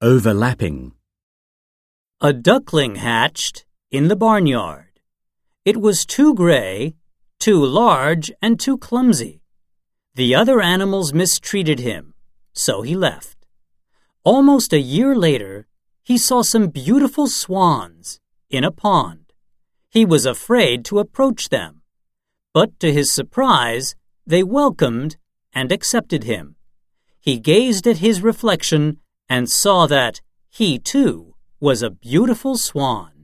Overlapping. A duckling hatched in the barnyard. It was too gray, too large, and too clumsy. The other animals mistreated him, so he left. Almost a year later, he saw some beautiful swans in a pond. He was afraid to approach them, but to his surprise, they welcomed and accepted him. He gazed at his reflection and saw that he too was a beautiful swan.